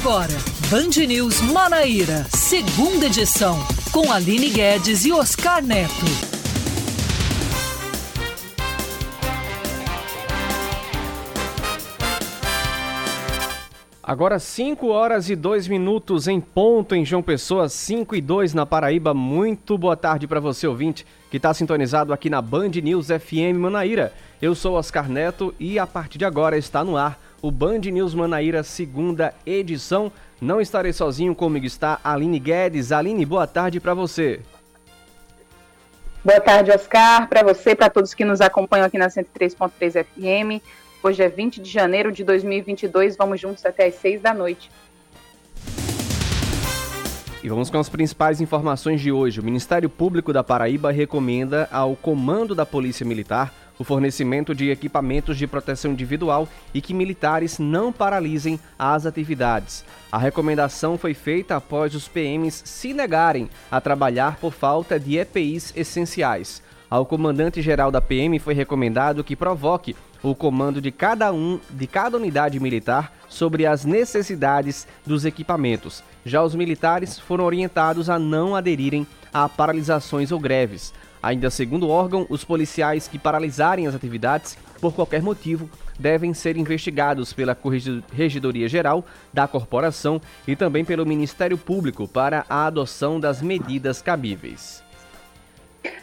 Agora, Band News Manaíra, segunda edição, com Aline Guedes e Oscar Neto. Agora 5 horas e 2 minutos em ponto em João Pessoa, 5 e 2 na Paraíba. Muito boa tarde para você, ouvinte, que está sintonizado aqui na Band News FM Manaíra. Eu sou Oscar Neto e a partir de agora está no ar o Band News Manaíra, segunda edição. Não estarei sozinho, comigo está Aline Guedes. Aline, boa tarde para você. Boa tarde, Oscar, para você, para todos que nos acompanham aqui na 103.3 FM. Hoje é 20 de janeiro de 2022, vamos juntos até às 6 da noite. E vamos com as principais informações de hoje. O Ministério Público da Paraíba recomenda ao Comando da Polícia Militar o fornecimento de equipamentos de proteção individual e que militares não paralisem as atividades. A recomendação foi feita após os PMs se negarem a trabalhar por falta de EPIs essenciais. Ao comandante-geral da PM foi recomendado que provoque o comando de cada um de cada unidade militar sobre as necessidades dos equipamentos. Já os militares foram orientados a não aderirem a paralisações ou greves. Ainda segundo o órgão, os policiais que paralisarem as atividades por qualquer motivo devem ser investigados pela Corregedoria Geral da Corporação e também pelo Ministério Público para a adoção das medidas cabíveis.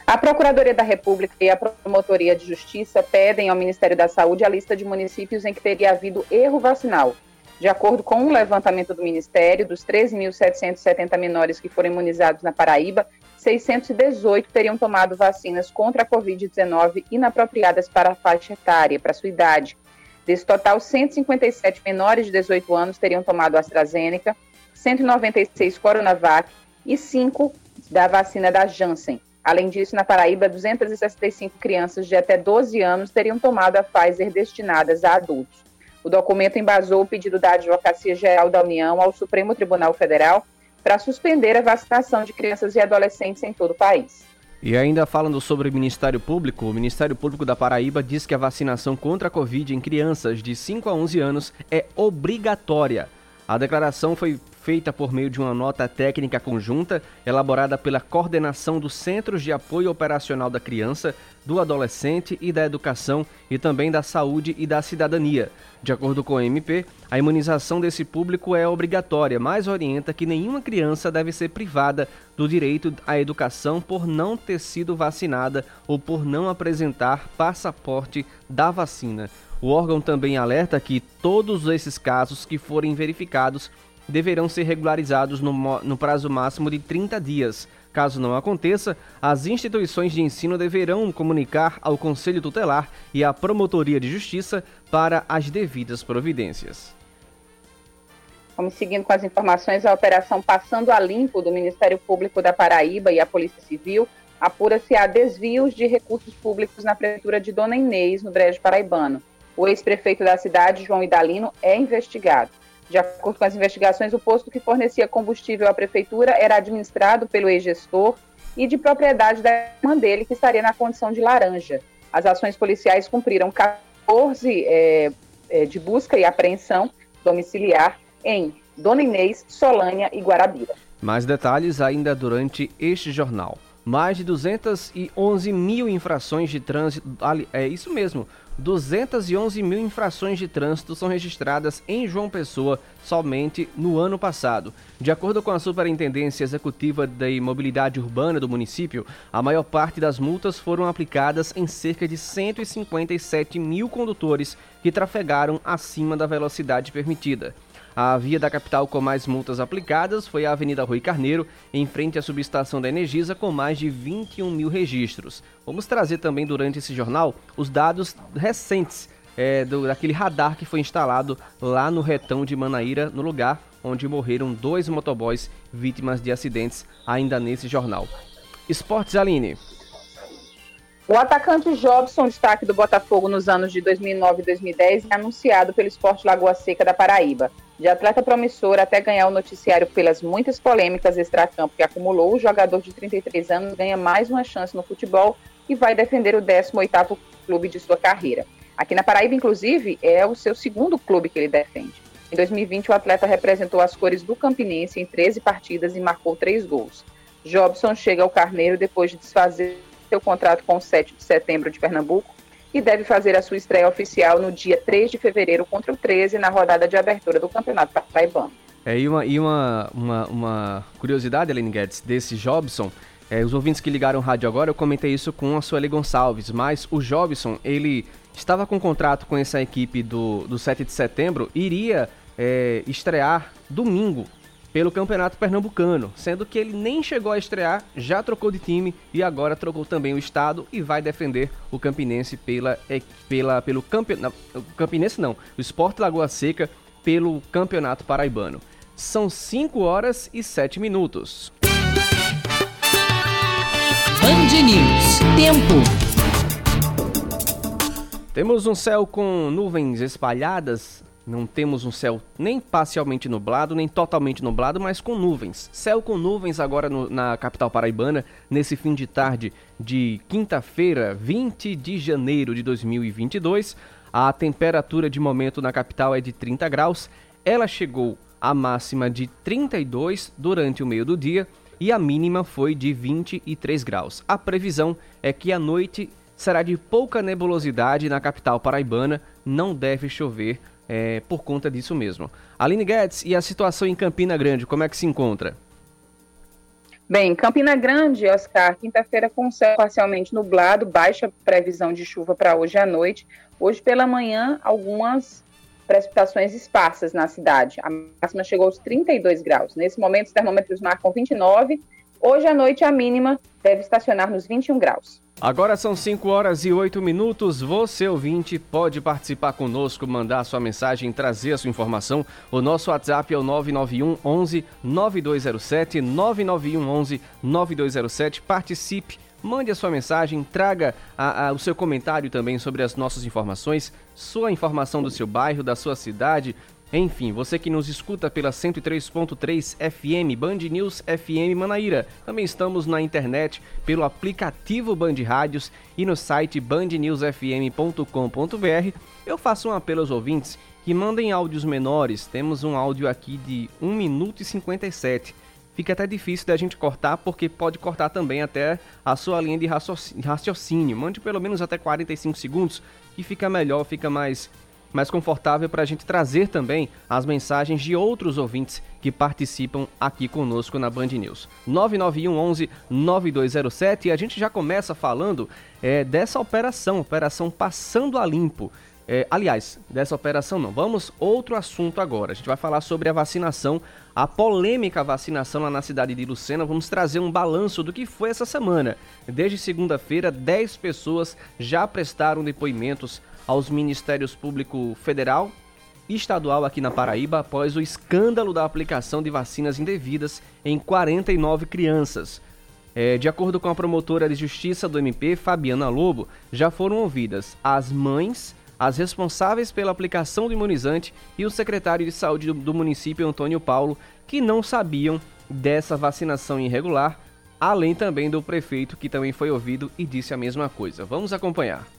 A Procuradoria da República e a Promotoria de Justiça pedem ao Ministério da Saúde a lista de municípios em que teria havido erro vacinal. De acordo com um levantamento do Ministério, dos 13.770 menores que foram imunizados na Paraíba, 618 teriam tomado vacinas contra a Covid-19 inapropriadas para a faixa etária, para a sua idade. Desse total, 157 menores de 18 anos teriam tomado AstraZeneca, 196 Coronavac e 5 da vacina da Janssen. Além disso, na Paraíba, 265 crianças de até 12 anos teriam tomado a Pfizer destinadas a adultos. O documento embasou o pedido da Advocacia Geral da União ao Supremo Tribunal Federal para suspender a vacinação de crianças e adolescentes em todo o país. E ainda falando sobre o Ministério Público, o Ministério Público da Paraíba diz que a vacinação contra a Covid em crianças de 5 a 11 anos é obrigatória. A declaração foi feita por meio de uma nota técnica conjunta elaborada pela coordenação dos Centros de Apoio Operacional da Criança, do Adolescente e da Educação e também da Saúde e da Cidadania. De acordo com o MP, a imunização desse público é obrigatória, mas orienta que nenhuma criança deve ser privada do direito à educação por não ter sido vacinada ou por não apresentar passaporte da vacina. O órgão também alerta que todos esses casos que forem verificados deverão ser regularizados no, no prazo máximo de 30 dias. Caso não aconteça, as instituições de ensino deverão comunicar ao Conselho Tutelar e à Promotoria de Justiça para as devidas providências. Vamos seguindo com as informações, a operação Passando a Limpo do Ministério Público da Paraíba e a Polícia Civil apura se há desvios de recursos públicos na prefeitura de Dona Inês, no Brejo Paraibano. O ex-prefeito da cidade, João Idalino, é investigado. De acordo com as investigações, o posto que fornecia combustível à prefeitura era administrado pelo ex-gestor e de propriedade da irmã dele, que estaria na condição de laranja. As ações policiais cumpriram 14 é, é, de busca e apreensão domiciliar em Dona Inês, Solânia e Guarabira. Mais detalhes ainda durante este jornal. Mais de 211 mil infrações de trânsito. É isso mesmo. 211 mil infrações de trânsito são registradas em João Pessoa somente no ano passado. De acordo com a Superintendência Executiva da Mobilidade Urbana do município, a maior parte das multas foram aplicadas em cerca de 157 mil condutores que trafegaram acima da velocidade permitida. A via da capital com mais multas aplicadas foi a Avenida Rui Carneiro, em frente à subestação da Energisa, com mais de 21 mil registros. Vamos trazer também durante esse jornal os dados recentes é, do, daquele radar que foi instalado lá no retão de Manaíra, no lugar onde morreram dois motoboys vítimas de acidentes, ainda nesse jornal. Esportes Aline. O atacante Jobson, destaque do Botafogo nos anos de 2009 e 2010, é anunciado pelo Esporte Lagoa Seca da Paraíba. De atleta promissor até ganhar o noticiário pelas muitas polêmicas extracampo que acumulou, o jogador de 33 anos ganha mais uma chance no futebol e vai defender o 18º clube de sua carreira. Aqui na Paraíba, inclusive, é o seu segundo clube que ele defende. Em 2020, o atleta representou as cores do Campinense em 13 partidas e marcou três gols. Jobson chega ao Carneiro depois de desfazer seu contrato com o 7 de setembro de Pernambuco e deve fazer a sua estreia oficial no dia 3 de fevereiro contra o 13 na rodada de abertura do Campeonato Paraibano. É, e uma, e uma, uma, uma curiosidade, Aline Guedes, desse Jobson, é, os ouvintes que ligaram o rádio agora, eu comentei isso com a Sueli Gonçalves, mas o Jobson, ele estava com contrato com essa equipe do, do 7 de setembro, iria é, estrear domingo pelo Campeonato Pernambucano, sendo que ele nem chegou a estrear, já trocou de time e agora trocou também o estado e vai defender o Campinense pela, pela pelo campeonato, Campinense não, o Esporte Lagoa Seca pelo Campeonato Paraibano. São 5 horas e 7 minutos. Band News. Tempo. Temos um céu com nuvens espalhadas. Não temos um céu nem parcialmente nublado, nem totalmente nublado, mas com nuvens. Céu com nuvens agora no, na capital paraibana, nesse fim de tarde de quinta-feira, 20 de janeiro de 2022. A temperatura de momento na capital é de 30 graus. Ela chegou à máxima de 32 durante o meio do dia e a mínima foi de 23 graus. A previsão é que a noite será de pouca nebulosidade na capital paraibana, não deve chover é, por conta disso mesmo. Aline Guedes, e a situação em Campina Grande, como é que se encontra? Bem, Campina Grande, Oscar, quinta-feira com céu parcialmente nublado, baixa previsão de chuva para hoje à noite. Hoje pela manhã, algumas precipitações esparsas na cidade. A máxima chegou aos 32 graus. Nesse momento, os termômetros marcam 29. Hoje à noite, a mínima deve estacionar nos 21 graus. Agora são 5 horas e 8 minutos. Você, ouvinte, pode participar conosco, mandar sua mensagem, trazer a sua informação. O nosso WhatsApp é o 991 11 9207, 991 11 9207. Participe, mande a sua mensagem, traga a, a, o seu comentário também sobre as nossas informações, sua informação do seu bairro, da sua cidade, enfim, você que nos escuta pela 103.3 FM Band News FM Manaíra. Também estamos na internet pelo aplicativo Band Rádios e no site bandnewsfm.com.br. Eu faço um apelo aos ouvintes que mandem áudios menores. Temos um áudio aqui de 1 minuto e 57. Fica até difícil da gente cortar, porque pode cortar também até a sua linha de raciocínio. Mande pelo menos até 45 segundos, que fica melhor, fica mais mais confortável para a gente trazer também as mensagens de outros ouvintes que participam aqui conosco na Band News. 991 11 9207 e a gente já começa falando é, dessa operação, operação Passando a Limpo. É, aliás, dessa operação não. Vamos outro assunto agora. A gente vai falar sobre a vacinação, a polêmica vacinação lá na cidade de Lucena. Vamos trazer um balanço do que foi essa semana. Desde segunda-feira, 10 pessoas já prestaram depoimentos aos Ministérios Público Federal e Estadual aqui na Paraíba após o escândalo da aplicação de vacinas indevidas em 49 crianças. É, de acordo com a promotora de justiça do MP, Fabiana Lobo, já foram ouvidas as mães, as responsáveis pela aplicação do imunizante e o secretário de saúde do, do município, Antônio Paulo, que não sabiam dessa vacinação irregular, além também do prefeito, que também foi ouvido e disse a mesma coisa. Vamos acompanhar.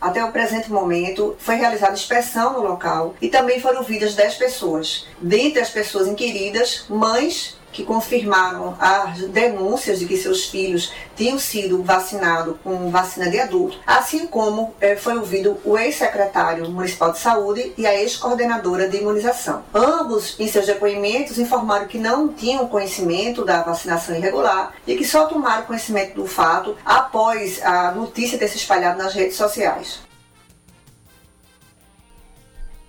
Até o presente momento, foi realizada inspeção no local e também foram ouvidas 10 pessoas. Dentre as pessoas inquiridas, mães que confirmaram as denúncias de que seus filhos tinham sido vacinados com vacina de adulto, assim como eh, foi ouvido o ex-secretário municipal de saúde e a ex-coordenadora de imunização. Ambos, em seus depoimentos, informaram que não tinham conhecimento da vacinação irregular e que só tomaram conhecimento do fato após a notícia ter se espalhado nas redes sociais.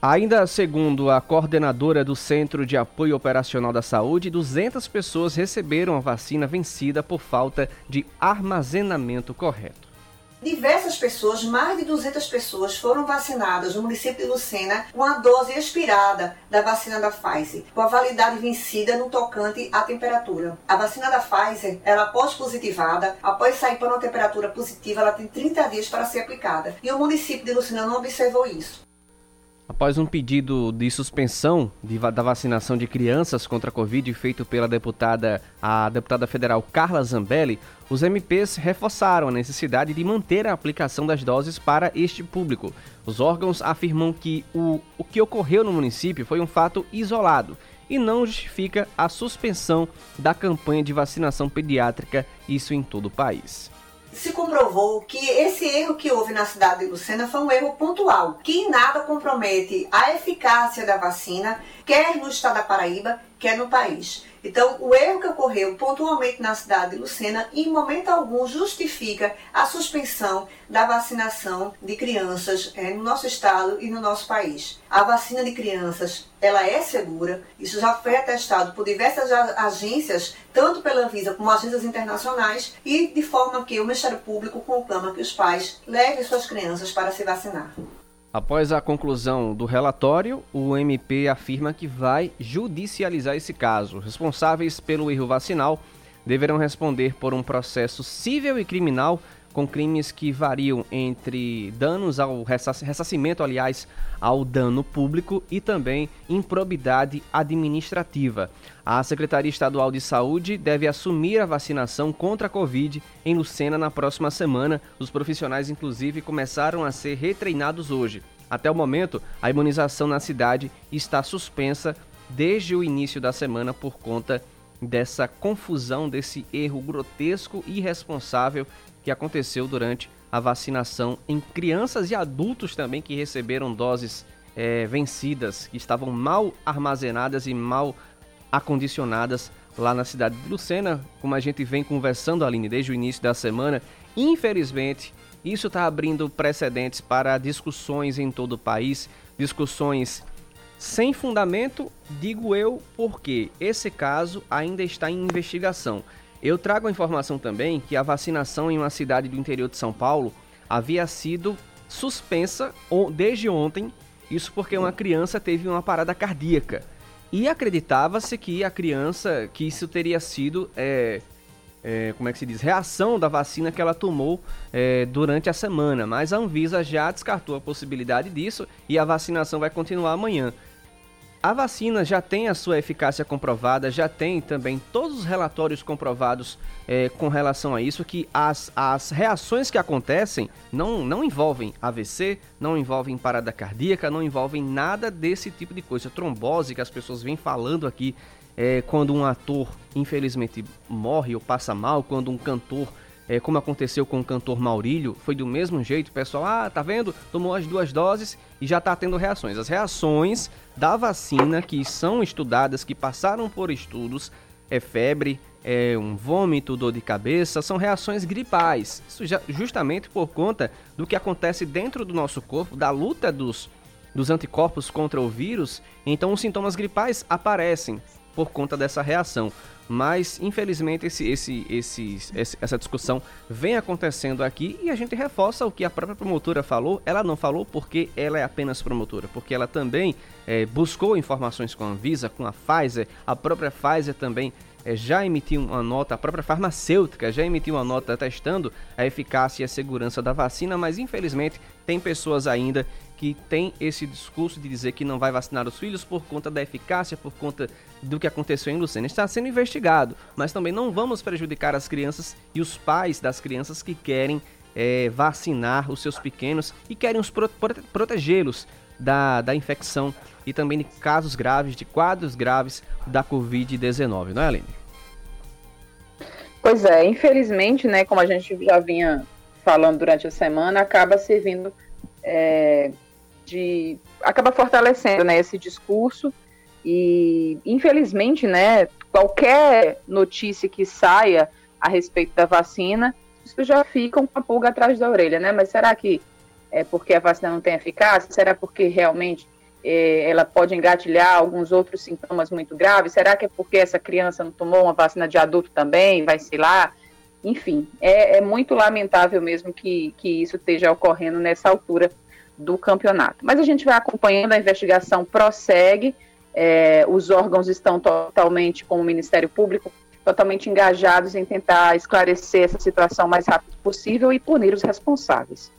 Ainda segundo a coordenadora do Centro de Apoio Operacional da Saúde, 200 pessoas receberam a vacina vencida por falta de armazenamento correto. Diversas pessoas, mais de 200 pessoas, foram vacinadas no município de Lucena com a dose expirada da vacina da Pfizer, com a validade vencida no tocante à temperatura. A vacina da Pfizer, ela após positivada, após sair para uma temperatura positiva, ela tem 30 dias para ser aplicada. E o município de Lucena não observou isso. Após um pedido de suspensão de, da vacinação de crianças contra a Covid feito pela deputada, a deputada federal Carla Zambelli, os MPs reforçaram a necessidade de manter a aplicação das doses para este público. Os órgãos afirmam que o, o que ocorreu no município foi um fato isolado e não justifica a suspensão da campanha de vacinação pediátrica, isso em todo o país se comprovou que esse erro que houve na cidade de Lucena foi um erro pontual, que em nada compromete a eficácia da vacina, quer no estado da Paraíba, quer no país. Então, o erro que ocorreu pontualmente na cidade de Lucena, em momento algum, justifica a suspensão da vacinação de crianças é, no nosso estado e no nosso país. A vacina de crianças, ela é segura, isso já foi atestado por diversas agências, tanto pela Anvisa como agências internacionais, e de forma que o Ministério Público conclama que os pais levem suas crianças para se vacinar. Após a conclusão do relatório, o MP afirma que vai judicializar esse caso. Responsáveis pelo erro vacinal deverão responder por um processo civil e criminal com crimes que variam entre danos ao ressarcimento, aliás, ao dano público e também improbidade administrativa. A Secretaria Estadual de Saúde deve assumir a vacinação contra a Covid em Lucena na próxima semana. Os profissionais, inclusive, começaram a ser retreinados hoje. Até o momento, a imunização na cidade está suspensa desde o início da semana por conta dessa confusão, desse erro grotesco e irresponsável que aconteceu durante a vacinação em crianças e adultos também que receberam doses é, vencidas, que estavam mal armazenadas e mal acondicionadas lá na cidade de Lucena, como a gente vem conversando, Aline, desde o início da semana. Infelizmente, isso está abrindo precedentes para discussões em todo o país, discussões sem fundamento, digo eu, porque esse caso ainda está em investigação. Eu trago a informação também que a vacinação em uma cidade do interior de São Paulo havia sido suspensa desde ontem, isso porque uma criança teve uma parada cardíaca. E acreditava-se que a criança, que isso teria sido, é, é, como é que se diz, reação da vacina que ela tomou é, durante a semana. Mas a Anvisa já descartou a possibilidade disso e a vacinação vai continuar amanhã. A vacina já tem a sua eficácia comprovada, já tem também todos os relatórios comprovados é, com relação a isso, que as, as reações que acontecem não, não envolvem AVC, não envolvem parada cardíaca, não envolvem nada desse tipo de coisa. Trombose que as pessoas vêm falando aqui é, quando um ator infelizmente morre ou passa mal, quando um cantor é, como aconteceu com o cantor Maurílio, foi do mesmo jeito, o pessoal, ah, tá vendo? Tomou as duas doses e já tá tendo reações. As reações da vacina que são estudadas, que passaram por estudos, é febre, é um vômito, dor de cabeça, são reações gripais. Isso já, justamente por conta do que acontece dentro do nosso corpo, da luta dos, dos anticorpos contra o vírus, então os sintomas gripais aparecem por conta dessa reação. Mas, infelizmente, esse, esse, essa discussão vem acontecendo aqui e a gente reforça o que a própria promotora falou. Ela não falou porque ela é apenas promotora, porque ela também é, buscou informações com a Anvisa, com a Pfizer. A própria Pfizer também é, já emitiu uma nota, a própria farmacêutica já emitiu uma nota testando a eficácia e a segurança da vacina, mas infelizmente tem pessoas ainda que tem esse discurso de dizer que não vai vacinar os filhos por conta da eficácia, por conta do que aconteceu em Lucena. Está sendo investigado, mas também não vamos prejudicar as crianças e os pais das crianças que querem é, vacinar os seus pequenos e querem os protegê-los da, da infecção e também de casos graves, de quadros graves da Covid-19, não é, Aline? Pois é, infelizmente, né, como a gente já vinha falando durante a semana, acaba servindo é, de acaba fortalecendo né, esse discurso. E infelizmente né qualquer notícia que saia a respeito da vacina isso já fica com a pulga atrás da orelha né? Mas será que é porque a vacina não tem eficácia? Será porque realmente é, ela pode engatilhar alguns outros sintomas muito graves? Será que é porque essa criança não tomou uma vacina de adulto também? Vai se lá. Enfim é, é muito lamentável mesmo que, que isso esteja ocorrendo nessa altura do campeonato. Mas a gente vai acompanhando, a investigação prossegue, é, os órgãos estão totalmente, como o Ministério Público, totalmente engajados em tentar esclarecer essa situação o mais rápido possível e punir os responsáveis.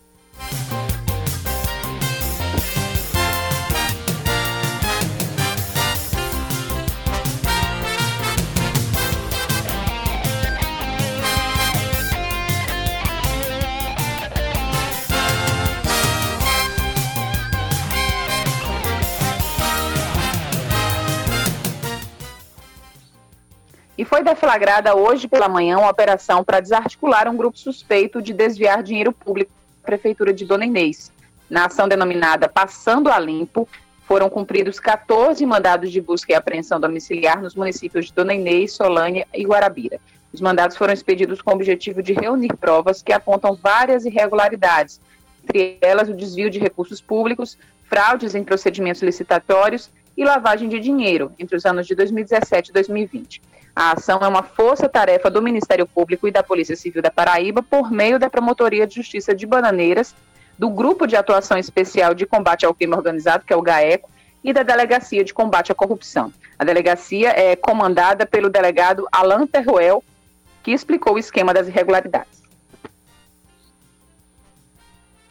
E foi deflagrada hoje pela manhã uma operação para desarticular um grupo suspeito de desviar dinheiro público da Prefeitura de Dona Inês. Na ação denominada Passando a Limpo, foram cumpridos 14 mandados de busca e apreensão domiciliar nos municípios de Dona Inês, Solânia e Guarabira. Os mandados foram expedidos com o objetivo de reunir provas que apontam várias irregularidades, entre elas o desvio de recursos públicos, fraudes em procedimentos licitatórios e lavagem de dinheiro entre os anos de 2017 e 2020. A ação é uma força-tarefa do Ministério Público e da Polícia Civil da Paraíba por meio da Promotoria de Justiça de Bananeiras, do Grupo de Atuação Especial de Combate ao Crime Organizado, que é o GAECO, e da Delegacia de Combate à Corrupção. A delegacia é comandada pelo delegado Alain Terruel, que explicou o esquema das irregularidades.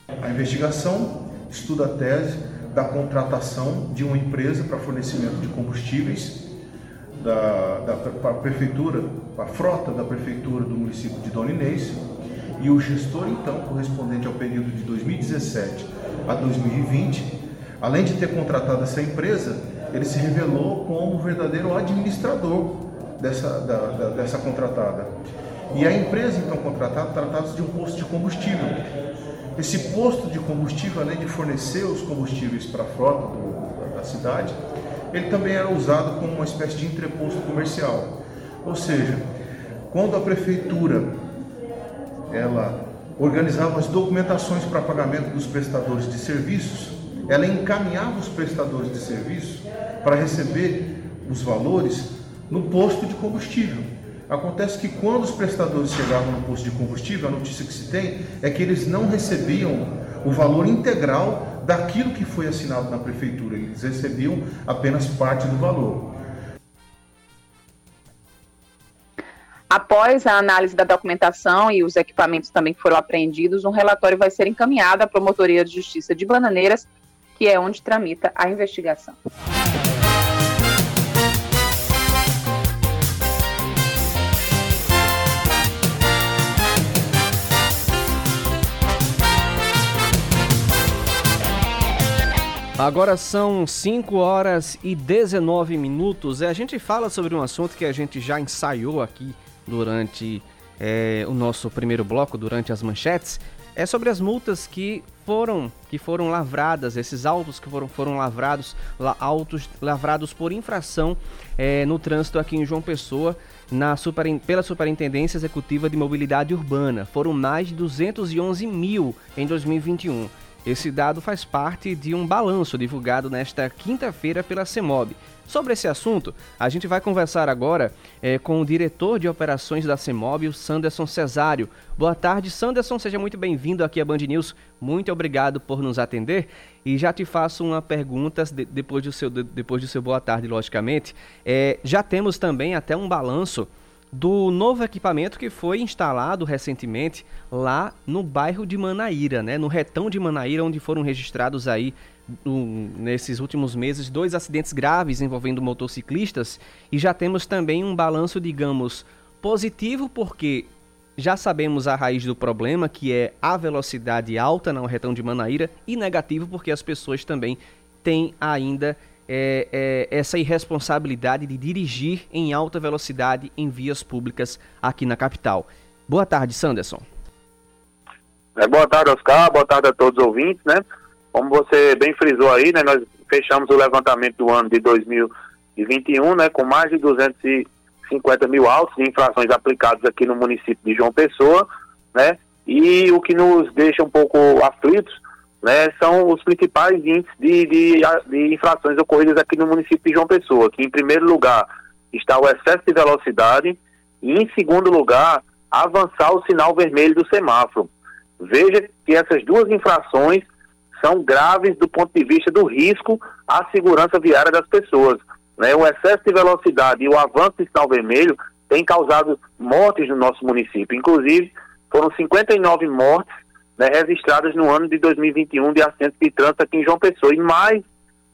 A investigação estuda a tese da contratação de uma empresa para fornecimento de combustíveis da, da prefeitura, a frota da prefeitura do município de Dona Inês, e o gestor então correspondente ao período de 2017 a 2020, além de ter contratado essa empresa, ele se revelou como o verdadeiro administrador dessa, da, da, dessa contratada. E a empresa então contratada tratava-se de um posto de combustível. Esse posto de combustível, além de fornecer os combustíveis para a frota do, da cidade, ele também era usado como uma espécie de entreposto comercial. Ou seja, quando a prefeitura ela organizava as documentações para pagamento dos prestadores de serviços, ela encaminhava os prestadores de serviço para receber os valores no posto de combustível. Acontece que quando os prestadores chegavam no posto de combustível, a notícia que se tem é que eles não recebiam o valor integral daquilo que foi assinado na prefeitura, eles recebiam apenas parte do valor. Após a análise da documentação e os equipamentos também que foram apreendidos, um relatório vai ser encaminhado à Promotoria de Justiça de Bananeiras, que é onde tramita a investigação. Agora são 5 horas e 19 minutos. A gente fala sobre um assunto que a gente já ensaiou aqui durante é, o nosso primeiro bloco, durante as manchetes. É sobre as multas que foram que foram lavradas, esses autos que foram, foram lavrados, la, autos lavrados por infração é, no trânsito aqui em João Pessoa, na super, pela Superintendência Executiva de Mobilidade Urbana. Foram mais de 211 mil em 2021. Esse dado faz parte de um balanço divulgado nesta quinta-feira pela CEMOB. Sobre esse assunto, a gente vai conversar agora é, com o diretor de operações da CEMOB, o Sanderson Cesário. Boa tarde, Sanderson, seja muito bem-vindo aqui à Band News. Muito obrigado por nos atender. E já te faço uma pergunta de, depois, do seu, de, depois do seu boa tarde, logicamente. É, já temos também até um balanço do novo equipamento que foi instalado recentemente lá no bairro de Manaíra, né? No retão de Manaíra, onde foram registrados aí um, nesses últimos meses dois acidentes graves envolvendo motociclistas e já temos também um balanço, digamos, positivo porque já sabemos a raiz do problema, que é a velocidade alta no retão de Manaíra, e negativo porque as pessoas também têm ainda é, é, essa irresponsabilidade de dirigir em alta velocidade em vias públicas aqui na capital. Boa tarde, Sanderson. É, boa tarde, Oscar. Boa tarde a todos os ouvintes, né? Como você bem frisou aí, né? Nós fechamos o levantamento do ano de 2021, né? Com mais de 250 mil autos de infrações aplicados aqui no município de João Pessoa, né? E o que nos deixa um pouco aflitos né, são os principais índices de, de, de, infrações ocorridas aqui no município de João Pessoa, que em primeiro lugar está o excesso de velocidade e em segundo lugar avançar o sinal vermelho do semáforo. Veja que essas duas infrações são graves do ponto de vista do risco à segurança viária das pessoas. Né? O excesso de velocidade e o avanço do sinal vermelho têm causado mortes no nosso município. Inclusive, foram 59 mortes né, registradas no ano de 2021 de acidentes de trânsito aqui em João Pessoa. E mais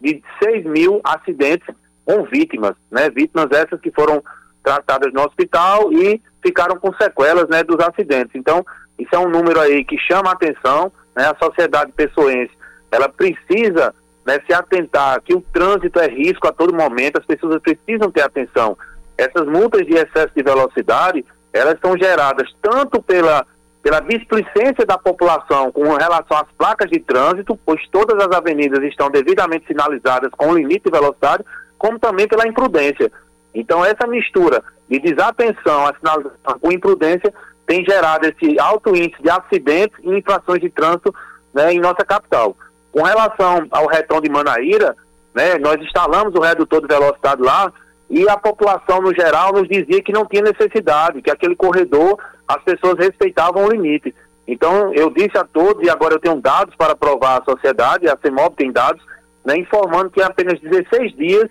de 6 mil acidentes com vítimas, né, vítimas essas que foram tratadas no hospital e ficaram com sequelas né, dos acidentes. Então, isso é um número aí que chama a atenção, né, a sociedade pessoense, ela precisa né, se atentar que o trânsito é risco a todo momento, as pessoas precisam ter atenção. Essas multas de excesso de velocidade, elas são geradas tanto pela, pela displicência da população com relação às placas de trânsito, pois todas as avenidas estão devidamente sinalizadas com limite de velocidade, como também pela imprudência. Então, essa mistura de desatenção à sinalização com imprudência tem gerado esse alto índice de acidentes e infrações de trânsito né, em nossa capital. Com relação ao retão de Manaíra, né, nós instalamos o redutor de velocidade lá e a população no geral nos dizia que não tinha necessidade, que aquele corredor as pessoas respeitavam o limite. Então eu disse a todos, e agora eu tenho dados para provar à sociedade, a CEMOB tem dados, né, informando que em apenas 16 dias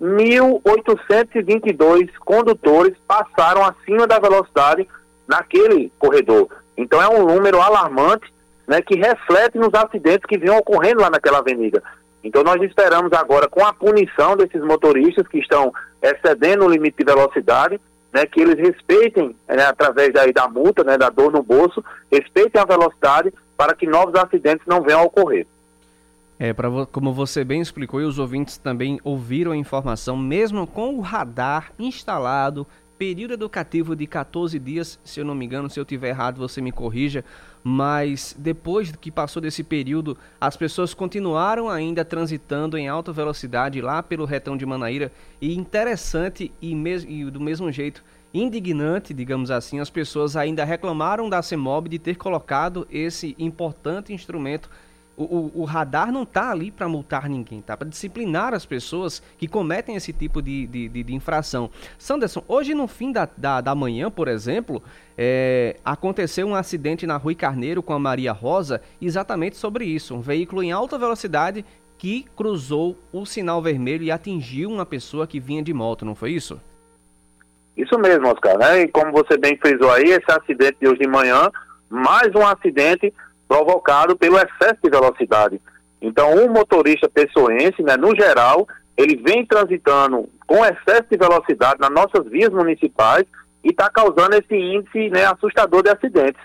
1.822 condutores passaram acima da velocidade naquele corredor. Então é um número alarmante né, que reflete nos acidentes que vinham ocorrendo lá naquela avenida. Então nós esperamos agora, com a punição desses motoristas que estão excedendo o limite de velocidade, né, que eles respeitem, né, através daí da multa, né, da dor no bolso, respeitem a velocidade para que novos acidentes não venham a ocorrer. É, pra, como você bem explicou e os ouvintes também ouviram a informação, mesmo com o radar instalado, período educativo de 14 dias, se eu não me engano, se eu tiver errado você me corrija, mas depois que passou desse período, as pessoas continuaram ainda transitando em alta velocidade lá pelo retão de Manaíra. E interessante e, e do mesmo jeito indignante, digamos assim, as pessoas ainda reclamaram da CEMOB de ter colocado esse importante instrumento o, o, o, radar não está ali para multar ninguém, tá? Para disciplinar as pessoas que cometem esse tipo de, de, de, de infração. Sanderson, hoje no fim da, da, da manhã, por exemplo, é, aconteceu um acidente na Rui Carneiro com a Maria Rosa, exatamente sobre isso. Um veículo em alta velocidade que cruzou o sinal vermelho e atingiu uma pessoa que vinha de moto, não foi isso? Isso mesmo, Oscar. Né? E como você bem frisou aí, esse acidente de hoje de manhã, mais um acidente provocado pelo excesso de velocidade. Então, o motorista pessoense, né, no geral, ele vem transitando com excesso de velocidade nas nossas vias municipais e está causando esse índice né, assustador de acidentes.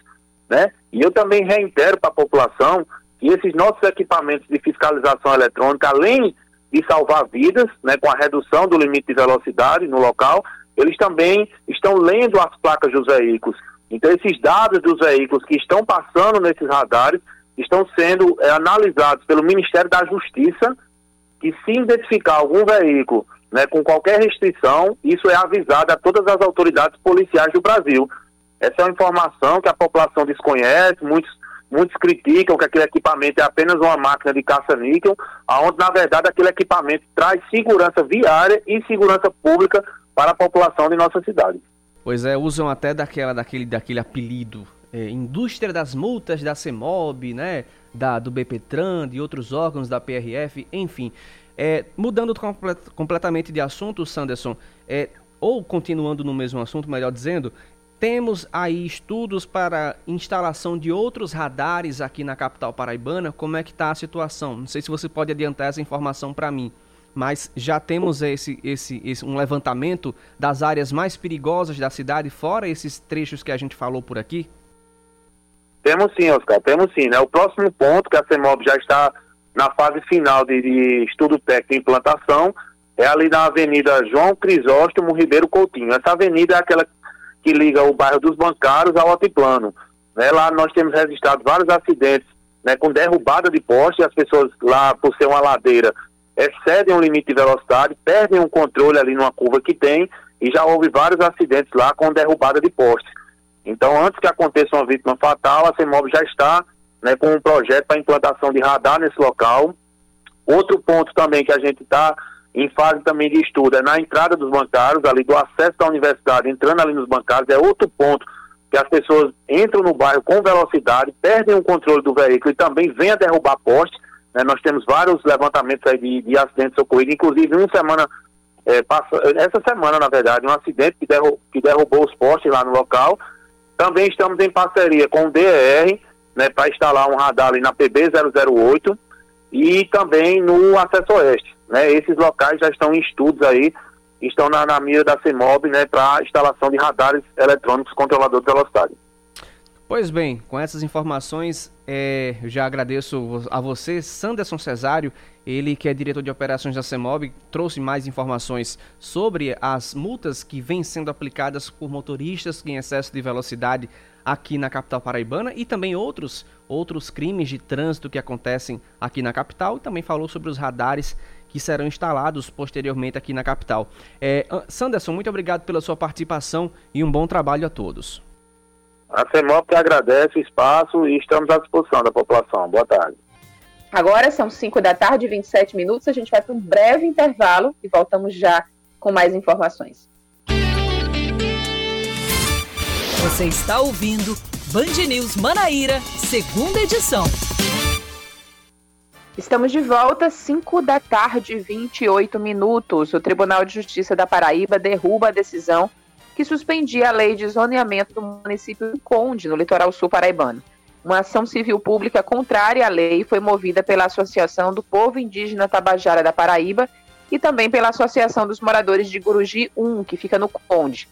Né? E eu também reitero para a população que esses nossos equipamentos de fiscalização eletrônica, além de salvar vidas, né, com a redução do limite de velocidade no local, eles também estão lendo as placas dos veículos. Então, esses dados dos veículos que estão passando nesses radares estão sendo é, analisados pelo Ministério da Justiça e se identificar algum veículo né, com qualquer restrição, isso é avisado a todas as autoridades policiais do Brasil. Essa é uma informação que a população desconhece, muitos, muitos criticam que aquele equipamento é apenas uma máquina de caça-níquel, onde, na verdade, aquele equipamento traz segurança viária e segurança pública para a população de nossa cidade. Pois é, usam até daquela, daquele, daquele apelido, é, indústria das multas da CEMOB, né, da, do BPTran, de outros órgãos da PRF, enfim. É, mudando complet, completamente de assunto, Sanderson, é, ou continuando no mesmo assunto, melhor dizendo, temos aí estudos para instalação de outros radares aqui na capital paraibana. Como é que está a situação? Não sei se você pode adiantar essa informação para mim mas já temos esse, esse, esse, um levantamento das áreas mais perigosas da cidade, fora esses trechos que a gente falou por aqui? Temos sim, Oscar, temos sim. Né? O próximo ponto, que a CEMOB já está na fase final de, de estudo técnico e implantação, é ali na Avenida João Crisóstomo Ribeiro Coutinho. Essa avenida é aquela que liga o bairro dos Bancários ao Altiplano. Né? Lá nós temos registrado vários acidentes né, com derrubada de poste, as pessoas lá, por ser uma ladeira, excedem o limite de velocidade, perdem o controle ali numa curva que tem e já houve vários acidentes lá com derrubada de postes. Então, antes que aconteça uma vítima fatal, a CEMOB já está né, com um projeto para implantação de radar nesse local. Outro ponto também que a gente está em fase também de estudo é na entrada dos bancários, ali do acesso da universidade, entrando ali nos bancários, é outro ponto que as pessoas entram no bairro com velocidade, perdem o controle do veículo e também vêm a derrubar postes. Né, nós temos vários levantamentos de, de acidentes ocorridos, inclusive uma semana, é, passa, essa semana, na verdade, um acidente que, derru que derrubou os postes lá no local. Também estamos em parceria com o DER, né, para instalar um radar ali na PB 008 e também no acesso oeste. Né, esses locais já estão em estudos aí, estão na, na mira da CEMOB né, para instalação de radares eletrônicos controlador de velocidade. Pois bem, com essas informações, é, eu já agradeço a você, Sanderson Cesário, ele que é diretor de operações da CEMOB, trouxe mais informações sobre as multas que vêm sendo aplicadas por motoristas em excesso de velocidade aqui na capital paraibana e também outros, outros crimes de trânsito que acontecem aqui na capital e também falou sobre os radares que serão instalados posteriormente aqui na capital. É, Sanderson, muito obrigado pela sua participação e um bom trabalho a todos. A CEMOP agradece o espaço e estamos à disposição da população. Boa tarde. Agora são 5 da tarde, 27 minutos. A gente vai para um breve intervalo e voltamos já com mais informações. Você está ouvindo Band News Manaíra, segunda edição. Estamos de volta, 5 da tarde, 28 minutos. O Tribunal de Justiça da Paraíba derruba a decisão que suspendia a lei de zoneamento do município de Conde, no litoral sul paraibano. Uma ação civil pública contrária à lei foi movida pela Associação do Povo Indígena Tabajara da Paraíba e também pela Associação dos Moradores de Guruji 1, que fica no Conde.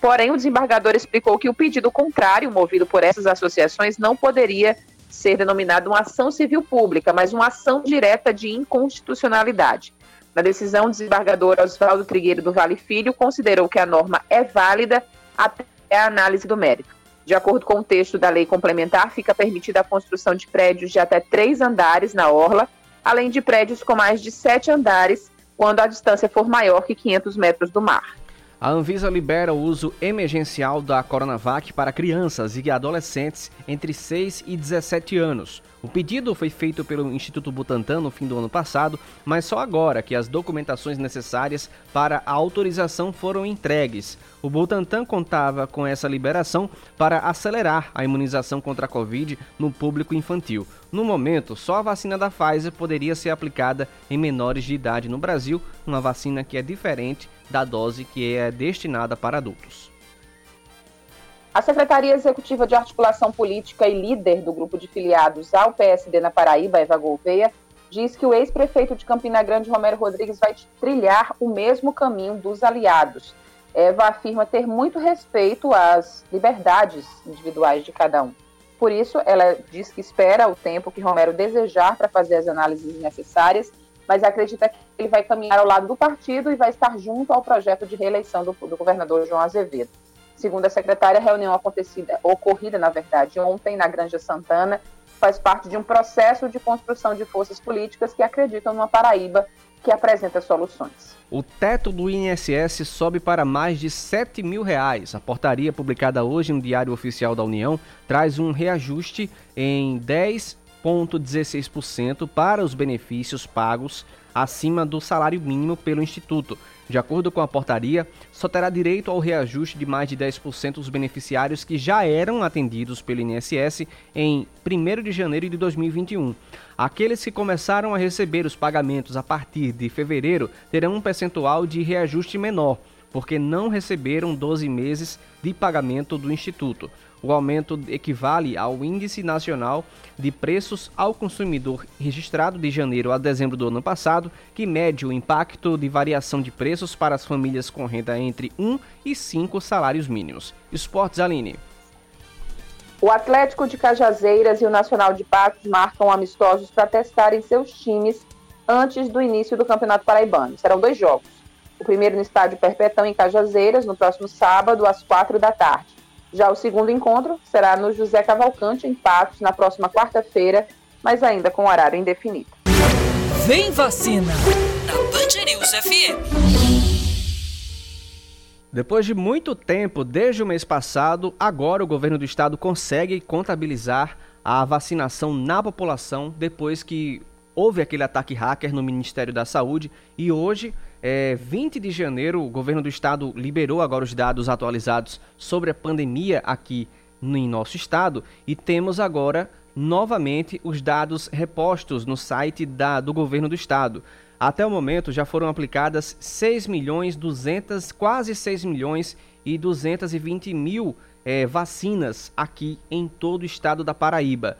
Porém, o desembargador explicou que o pedido contrário, movido por essas associações, não poderia ser denominado uma ação civil pública, mas uma ação direta de inconstitucionalidade. Na decisão, o desembargador Oswaldo Trigueiro do Vale Filho considerou que a norma é válida até a análise do mérito. De acordo com o texto da lei complementar, fica permitida a construção de prédios de até três andares na orla, além de prédios com mais de sete andares, quando a distância for maior que 500 metros do mar. A Anvisa libera o uso emergencial da Coronavac para crianças e adolescentes entre 6 e 17 anos. O pedido foi feito pelo Instituto Butantan no fim do ano passado, mas só agora que as documentações necessárias para a autorização foram entregues. O Butantan contava com essa liberação para acelerar a imunização contra a Covid no público infantil. No momento, só a vacina da Pfizer poderia ser aplicada em menores de idade no Brasil, uma vacina que é diferente da dose que é destinada para adultos. A Secretaria Executiva de Articulação Política e líder do grupo de filiados ao PSD na Paraíba, Eva Gouveia, diz que o ex-prefeito de Campina Grande, Romero Rodrigues, vai trilhar o mesmo caminho dos aliados. Eva afirma ter muito respeito às liberdades individuais de cada um. Por isso, ela diz que espera o tempo que Romero desejar para fazer as análises necessárias mas acredita que ele vai caminhar ao lado do partido e vai estar junto ao projeto de reeleição do, do governador João Azevedo. Segundo a secretária, a reunião acontecida, ocorrida, na verdade, ontem na Granja Santana, faz parte de um processo de construção de forças políticas que acreditam numa Paraíba que apresenta soluções. O teto do INSS sobe para mais de 7 mil reais. A portaria publicada hoje no Diário Oficial da União traz um reajuste em 10 0,16% para os benefícios pagos acima do salário mínimo pelo Instituto. De acordo com a portaria, só terá direito ao reajuste de mais de 10% os beneficiários que já eram atendidos pelo INSS em 1 de janeiro de 2021. Aqueles que começaram a receber os pagamentos a partir de fevereiro terão um percentual de reajuste menor, porque não receberam 12 meses de pagamento do Instituto. O aumento equivale ao Índice Nacional de Preços ao Consumidor registrado de janeiro a dezembro do ano passado, que mede o impacto de variação de preços para as famílias com renda entre 1 e 5 salários mínimos. Esportes Aline. O Atlético de Cajazeiras e o Nacional de Patos marcam amistosos para testarem seus times antes do início do Campeonato Paraibano. Serão dois jogos. O primeiro no estádio Perpetão, em Cajazeiras, no próximo sábado, às quatro da tarde. Já o segundo encontro será no José Cavalcante, em Patos, na próxima quarta-feira, mas ainda com horário indefinido. Vem vacina na Band News FM. Depois de muito tempo, desde o mês passado, agora o governo do estado consegue contabilizar a vacinação na população depois que houve aquele ataque hacker no Ministério da Saúde e hoje é, 20 de janeiro, o governo do estado liberou agora os dados atualizados sobre a pandemia aqui em nosso estado e temos agora novamente os dados repostos no site da, do governo do estado. Até o momento já foram aplicadas 6 milhões 200, quase 6 milhões e 220 mil é, vacinas aqui em todo o estado da Paraíba.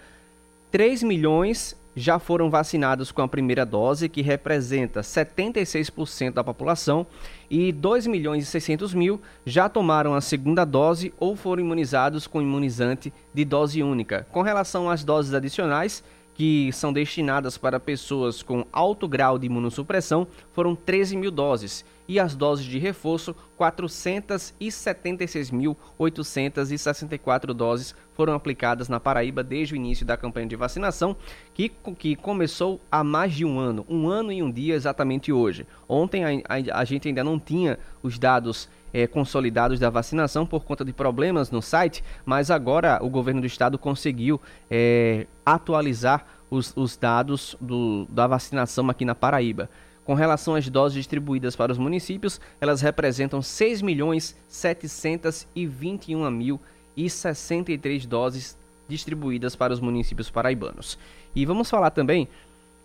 3 milhões já foram vacinados com a primeira dose, que representa 76% da população, e 2 milhões e 600 mil já tomaram a segunda dose ou foram imunizados com imunizante de dose única. Com relação às doses adicionais, que são destinadas para pessoas com alto grau de imunossupressão, foram 13 mil doses e as doses de reforço, 476.864 doses foram aplicadas na Paraíba desde o início da campanha de vacinação, que, que começou há mais de um ano, um ano e um dia exatamente hoje. Ontem a, a, a gente ainda não tinha os dados é, consolidados da vacinação por conta de problemas no site, mas agora o governo do estado conseguiu é, atualizar os, os dados do, da vacinação aqui na Paraíba. Com relação às doses distribuídas para os municípios, elas representam 6 milhões 721 mil e 63 doses distribuídas para os municípios paraibanos. E vamos falar também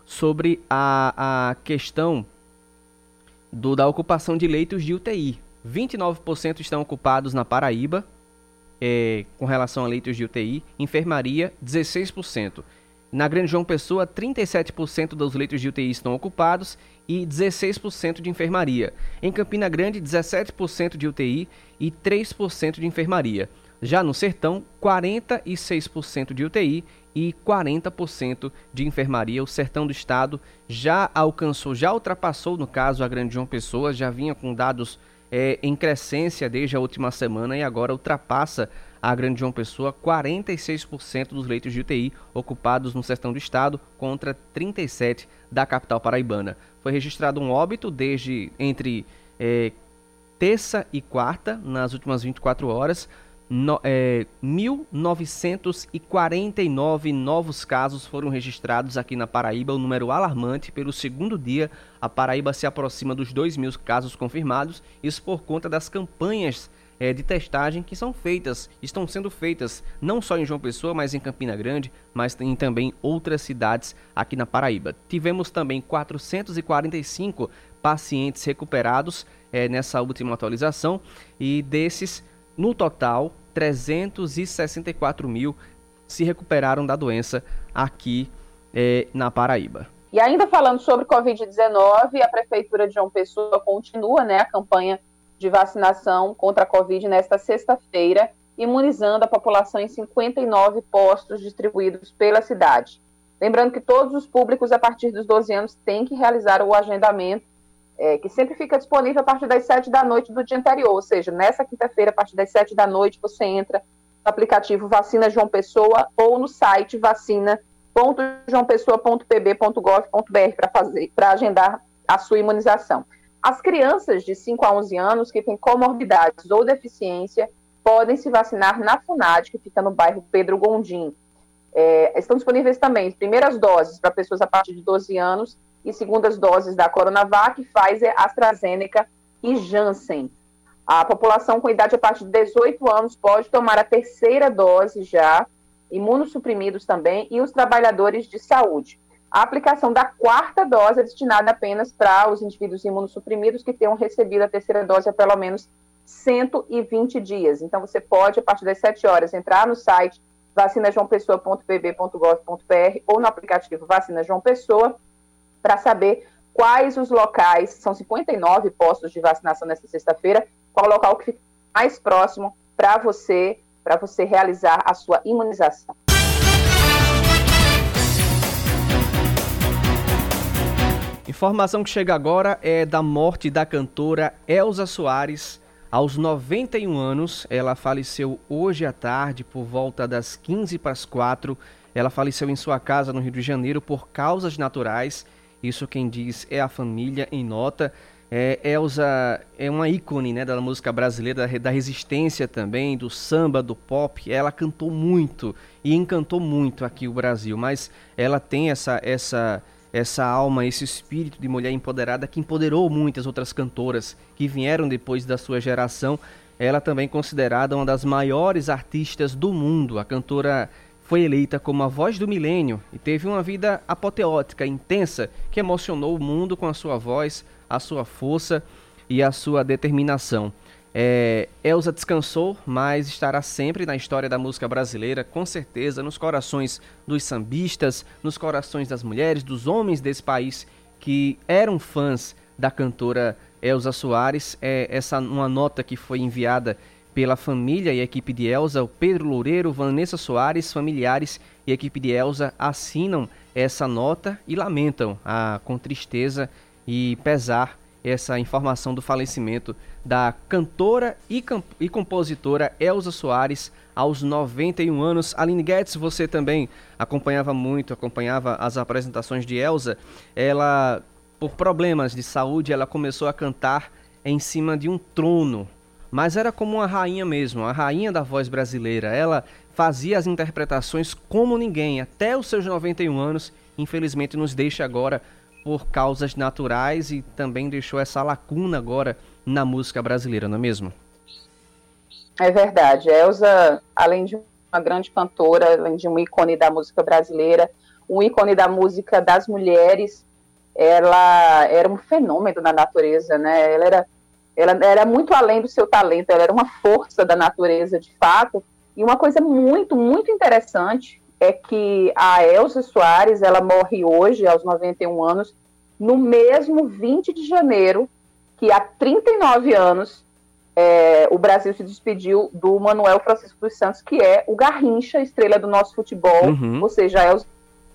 sobre a, a questão do, da ocupação de leitos de UTI. 29% estão ocupados na Paraíba, é, com relação a leitos de UTI, enfermaria 16%. Na Grande João Pessoa, 37% dos leitos de UTI estão ocupados e 16% de enfermaria. Em Campina Grande, 17% de UTI e 3% de enfermaria. Já no Sertão, 46% de UTI e 40% de enfermaria. O Sertão do Estado já alcançou, já ultrapassou, no caso, a Grande João Pessoa, já vinha com dados é, em crescência desde a última semana e agora ultrapassa a Grande João Pessoa, 46% dos leitos de UTI ocupados no sertão do estado contra 37 da capital paraibana. Foi registrado um óbito desde entre é, terça e quarta, nas últimas 24 horas. No, é, 1.949 novos casos foram registrados aqui na Paraíba, um número alarmante. Pelo segundo dia, a Paraíba se aproxima dos 2 mil casos confirmados, isso por conta das campanhas é, de testagem que são feitas, estão sendo feitas não só em João Pessoa, mas em Campina Grande, mas em também outras cidades aqui na Paraíba. Tivemos também 445 pacientes recuperados é, nessa última atualização e desses, no total, 364 mil se recuperaram da doença aqui é, na Paraíba. E ainda falando sobre Covid-19, a Prefeitura de João Pessoa continua né, a campanha de vacinação contra a Covid nesta sexta-feira, imunizando a população em 59 postos distribuídos pela cidade. Lembrando que todos os públicos a partir dos 12 anos têm que realizar o agendamento, é, que sempre fica disponível a partir das 7 da noite do dia anterior, ou seja, nessa quinta-feira, a partir das 7 da noite, você entra no aplicativo Vacina João Pessoa ou no site vacina.joaopessoa.pb.gov.br para agendar a sua imunização. As crianças de 5 a 11 anos que têm comorbidades ou deficiência podem se vacinar na FUNAD, que fica no bairro Pedro Gondim. É, estão disponíveis também primeiras doses para pessoas a partir de 12 anos e segundas doses da Coronavac, Pfizer, AstraZeneca e Janssen. A população com idade a partir de 18 anos pode tomar a terceira dose já, imunossuprimidos também, e os trabalhadores de saúde. A aplicação da quarta dose é destinada apenas para os indivíduos imunossuprimidos que tenham recebido a terceira dose há pelo menos 120 dias. Então, você pode, a partir das 7 horas, entrar no site vacinajoaopessoa.pb.gov.br ou no aplicativo Vacina João Pessoa para saber quais os locais, são 59 postos de vacinação nesta sexta-feira, qual local que fica mais próximo para você, para você realizar a sua imunização. Informação que chega agora é da morte da cantora Elza Soares. Aos 91 anos, ela faleceu hoje à tarde, por volta das 15 para as 4. Ela faleceu em sua casa no Rio de Janeiro por causas naturais. Isso quem diz é a família em nota. É, Elza é uma ícone né, da música brasileira, da, da resistência também, do samba, do pop. Ela cantou muito e encantou muito aqui o Brasil, mas ela tem essa, essa essa alma, esse espírito de mulher empoderada que empoderou muitas outras cantoras que vieram depois da sua geração. Ela também considerada uma das maiores artistas do mundo. A cantora foi eleita como a voz do milênio e teve uma vida apoteótica, intensa, que emocionou o mundo com a sua voz, a sua força e a sua determinação. É, Elza descansou, mas estará sempre na história da música brasileira, com certeza, nos corações dos sambistas, nos corações das mulheres, dos homens desse país que eram fãs da cantora Elza Soares. É essa uma nota que foi enviada pela família e equipe de Elza, o Pedro Loureiro, Vanessa Soares, familiares e equipe de Elza assinam essa nota e lamentam a, com tristeza e pesar essa informação do falecimento da cantora e, e compositora Elza Soares aos 91 anos. Aline Guedes, você também acompanhava muito, acompanhava as apresentações de Elza. Ela, por problemas de saúde, ela começou a cantar em cima de um trono mas era como uma rainha mesmo, a rainha da voz brasileira. Ela fazia as interpretações como ninguém, até os seus 91 anos. Infelizmente, nos deixa agora por causas naturais e também deixou essa lacuna agora na música brasileira, não é mesmo? É verdade. Elza, além de uma grande cantora, além de um ícone da música brasileira, um ícone da música das mulheres, ela era um fenômeno na natureza, né? Ela era ela era muito além do seu talento, ela era uma força da natureza, de fato. E uma coisa muito, muito interessante é que a Elza Soares, ela morre hoje, aos 91 anos, no mesmo 20 de janeiro, que há 39 anos é, o Brasil se despediu do Manuel Francisco dos Santos, que é o Garrincha, estrela do nosso futebol. Uhum. Ou seja, a Elza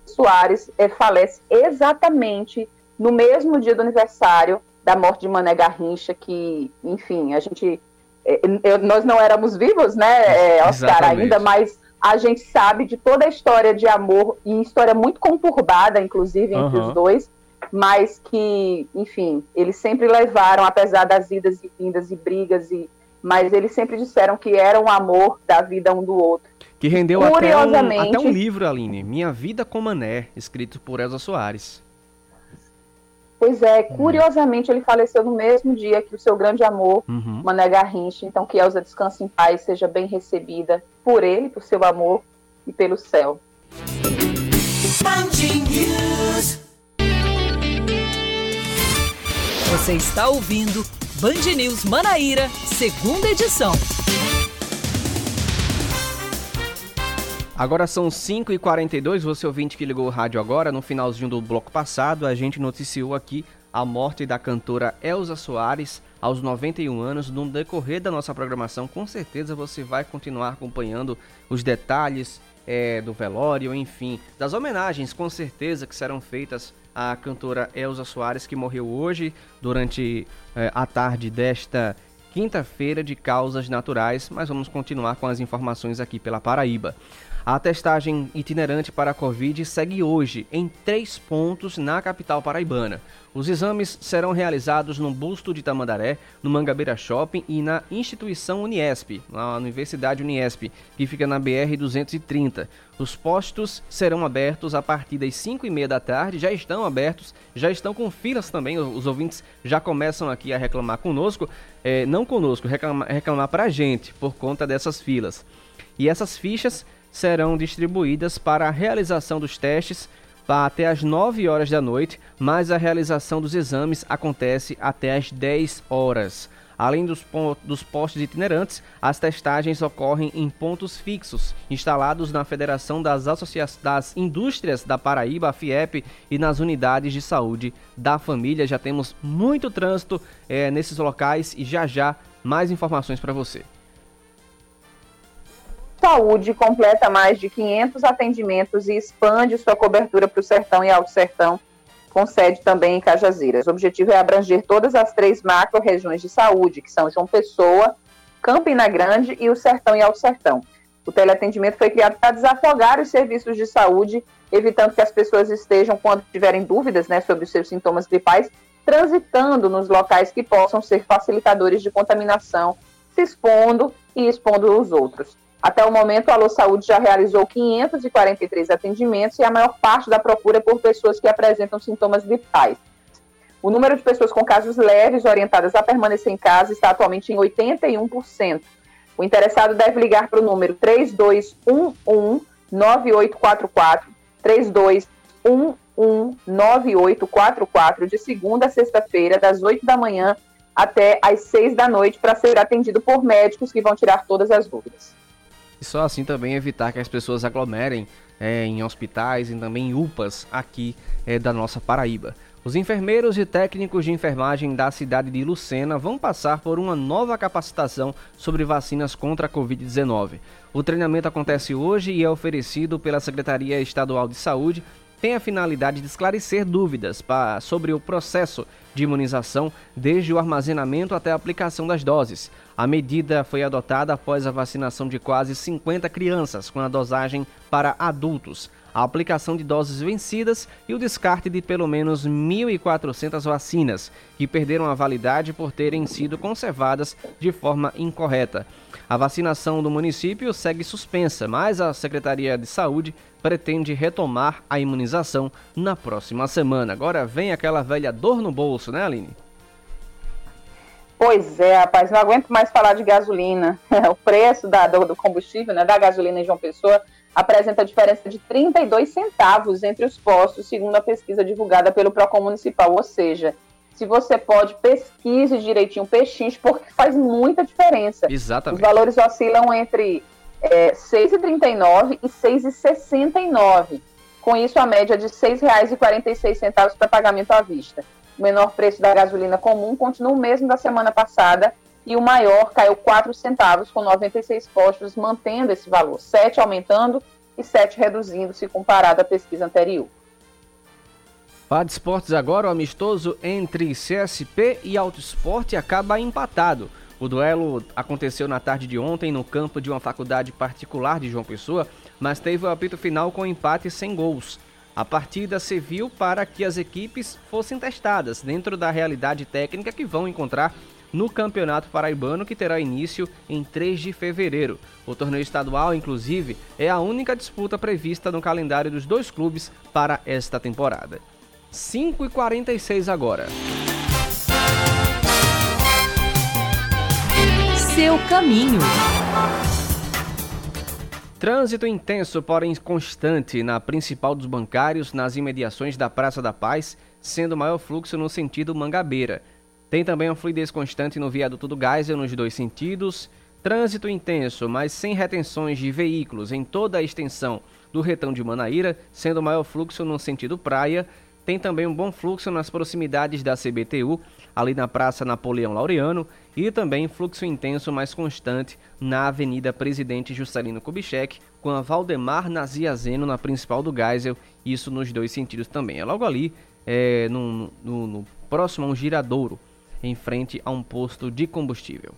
Soares é, falece exatamente no mesmo dia do aniversário da morte de Mané Garrincha, que, enfim, a gente. É, nós não éramos vivos, né, é, Oscar, ainda, mas a gente sabe de toda a história de amor, e história muito conturbada, inclusive, entre uhum. os dois, mas que, enfim, eles sempre levaram, apesar das idas e vindas e brigas, e, mas eles sempre disseram que era um amor da vida um do outro. Que rendeu até um, até um livro, Aline, Minha Vida com Mané, escrito por Elza Soares. Pois é, uhum. curiosamente ele faleceu no mesmo dia que o seu grande amor, uhum. Mané Garrincha. Então que Elza descanse em paz, seja bem recebida por ele, por seu amor e pelo céu. Você está ouvindo Band News Manaíra, segunda edição. Agora são 5h42, você ouvinte que ligou o rádio agora, no finalzinho do bloco passado, a gente noticiou aqui a morte da cantora Elza Soares aos 91 anos. No decorrer da nossa programação, com certeza você vai continuar acompanhando os detalhes é, do velório, enfim, das homenagens, com certeza, que serão feitas à cantora Elza Soares, que morreu hoje durante é, a tarde desta quinta-feira de causas naturais. Mas vamos continuar com as informações aqui pela Paraíba. A testagem itinerante para a Covid segue hoje em três pontos na capital paraibana. Os exames serão realizados no Busto de Tamandaré, no Mangabeira Shopping e na instituição Uniesp, na Universidade Uniesp, que fica na BR-230. Os postos serão abertos a partir das 5 e meia da tarde, já estão abertos, já estão com filas também, os ouvintes já começam aqui a reclamar conosco, é, não conosco, reclamar, reclamar para a gente por conta dessas filas. E essas fichas serão distribuídas para a realização dos testes até as 9 horas da noite, mas a realização dos exames acontece até as 10 horas. Além dos, dos postos itinerantes, as testagens ocorrem em pontos fixos, instalados na Federação das, Associa das Indústrias da Paraíba, a FIEP, e nas unidades de saúde da família. Já temos muito trânsito é, nesses locais e já já mais informações para você. Saúde completa mais de 500 atendimentos e expande sua cobertura para o Sertão e Alto Sertão, com sede também em Cajazeiras. O objetivo é abranger todas as três macro-regiões de saúde, que são João Pessoa, Campina Grande e o Sertão e Alto Sertão. O teleatendimento foi criado para desafogar os serviços de saúde, evitando que as pessoas estejam, quando tiverem dúvidas né, sobre os seus sintomas gripais, transitando nos locais que possam ser facilitadores de contaminação, se expondo e expondo os outros. Até o momento, a Alô Saúde já realizou 543 atendimentos e a maior parte da procura é por pessoas que apresentam sintomas gripais. O número de pessoas com casos leves orientadas a permanecer em casa está atualmente em 81%. O interessado deve ligar para o número 3211-9844, 3211-9844, de segunda a sexta-feira, das 8 da manhã até às seis da noite para ser atendido por médicos que vão tirar todas as dúvidas. E só assim também evitar que as pessoas aglomerem é, em hospitais e também em UPAs aqui é, da nossa Paraíba. Os enfermeiros e técnicos de enfermagem da cidade de Lucena vão passar por uma nova capacitação sobre vacinas contra a Covid-19. O treinamento acontece hoje e é oferecido pela Secretaria Estadual de Saúde. Tem a finalidade de esclarecer dúvidas sobre o processo de imunização, desde o armazenamento até a aplicação das doses. A medida foi adotada após a vacinação de quase 50 crianças com a dosagem para adultos a aplicação de doses vencidas e o descarte de pelo menos 1.400 vacinas, que perderam a validade por terem sido conservadas de forma incorreta. A vacinação do município segue suspensa, mas a Secretaria de Saúde pretende retomar a imunização na próxima semana. Agora vem aquela velha dor no bolso, né, Aline? Pois é, rapaz, não aguento mais falar de gasolina. o preço da, do, combustível, né, da gasolina em João Pessoa, apresenta diferença de 32 centavos entre os postos, segundo a pesquisa divulgada pelo Procon Municipal. Ou seja, se você pode, pesquise direitinho peixinhos, porque faz muita diferença. Exatamente. Os valores oscilam entre é, 6,39 e 6,69. Com isso, a média de R$ 6,46 para pagamento à vista. O menor preço da gasolina comum continua o mesmo da semana passada, e o maior caiu 4 centavos, com 96 postos, mantendo esse valor, 7 aumentando e 7 reduzindo se comparado à pesquisa anterior. Para esportes agora, o amistoso entre CSP e Auto Esporte acaba empatado. O duelo aconteceu na tarde de ontem no campo de uma faculdade particular de João Pessoa, mas teve o apito final com empate sem gols. A partida serviu para que as equipes fossem testadas dentro da realidade técnica que vão encontrar no Campeonato Paraibano, que terá início em 3 de fevereiro. O torneio estadual, inclusive, é a única disputa prevista no calendário dos dois clubes para esta temporada. 5 e 46 agora. Seu caminho. Trânsito intenso, porém constante, na principal dos bancários, nas imediações da Praça da Paz, sendo maior fluxo no sentido Mangabeira. Tem também uma fluidez constante no viaduto do Geisel nos dois sentidos. Trânsito intenso, mas sem retenções de veículos em toda a extensão do retão de Manaíra, sendo maior fluxo no sentido praia. Tem também um bom fluxo nas proximidades da CBTU, ali na Praça Napoleão Laureano, e também fluxo intenso mais constante na Avenida Presidente Juscelino Kubitschek, com a Valdemar Naziazeno na principal do Geisel, isso nos dois sentidos também. É logo ali, é, no, no, no próximo a um giradouro em frente a um posto de combustível.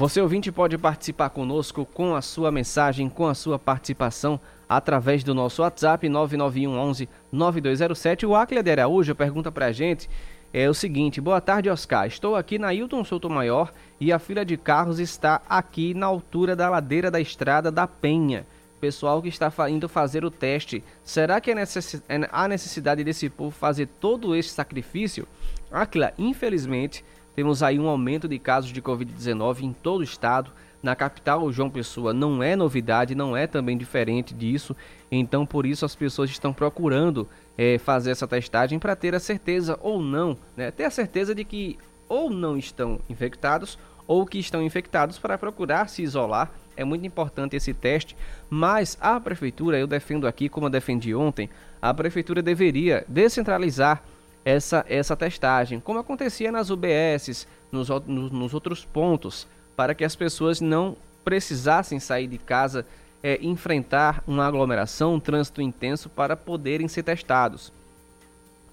Você ouvinte pode participar conosco com a sua mensagem, com a sua participação através do nosso WhatsApp 991 11 9207. O Aclia de Araújo pergunta pra gente é o seguinte: Boa tarde, Oscar. Estou aqui na Hilton Maior e a fila de carros está aqui na altura da ladeira da estrada da Penha pessoal que está indo fazer o teste, será que é. É, há necessidade desse povo fazer todo esse sacrifício? Aquila, infelizmente, temos aí um aumento de casos de Covid-19 em todo o estado. Na capital, João Pessoa, não é novidade, não é também diferente disso. Então, por isso, as pessoas estão procurando é, fazer essa testagem para ter a certeza ou não, né? ter a certeza de que ou não estão infectados ou que estão infectados para procurar se isolar é muito importante esse teste, mas a prefeitura, eu defendo aqui, como eu defendi ontem, a prefeitura deveria descentralizar essa, essa testagem, como acontecia nas UBSs, nos, nos, nos outros pontos, para que as pessoas não precisassem sair de casa, é, enfrentar uma aglomeração, um trânsito intenso para poderem ser testados.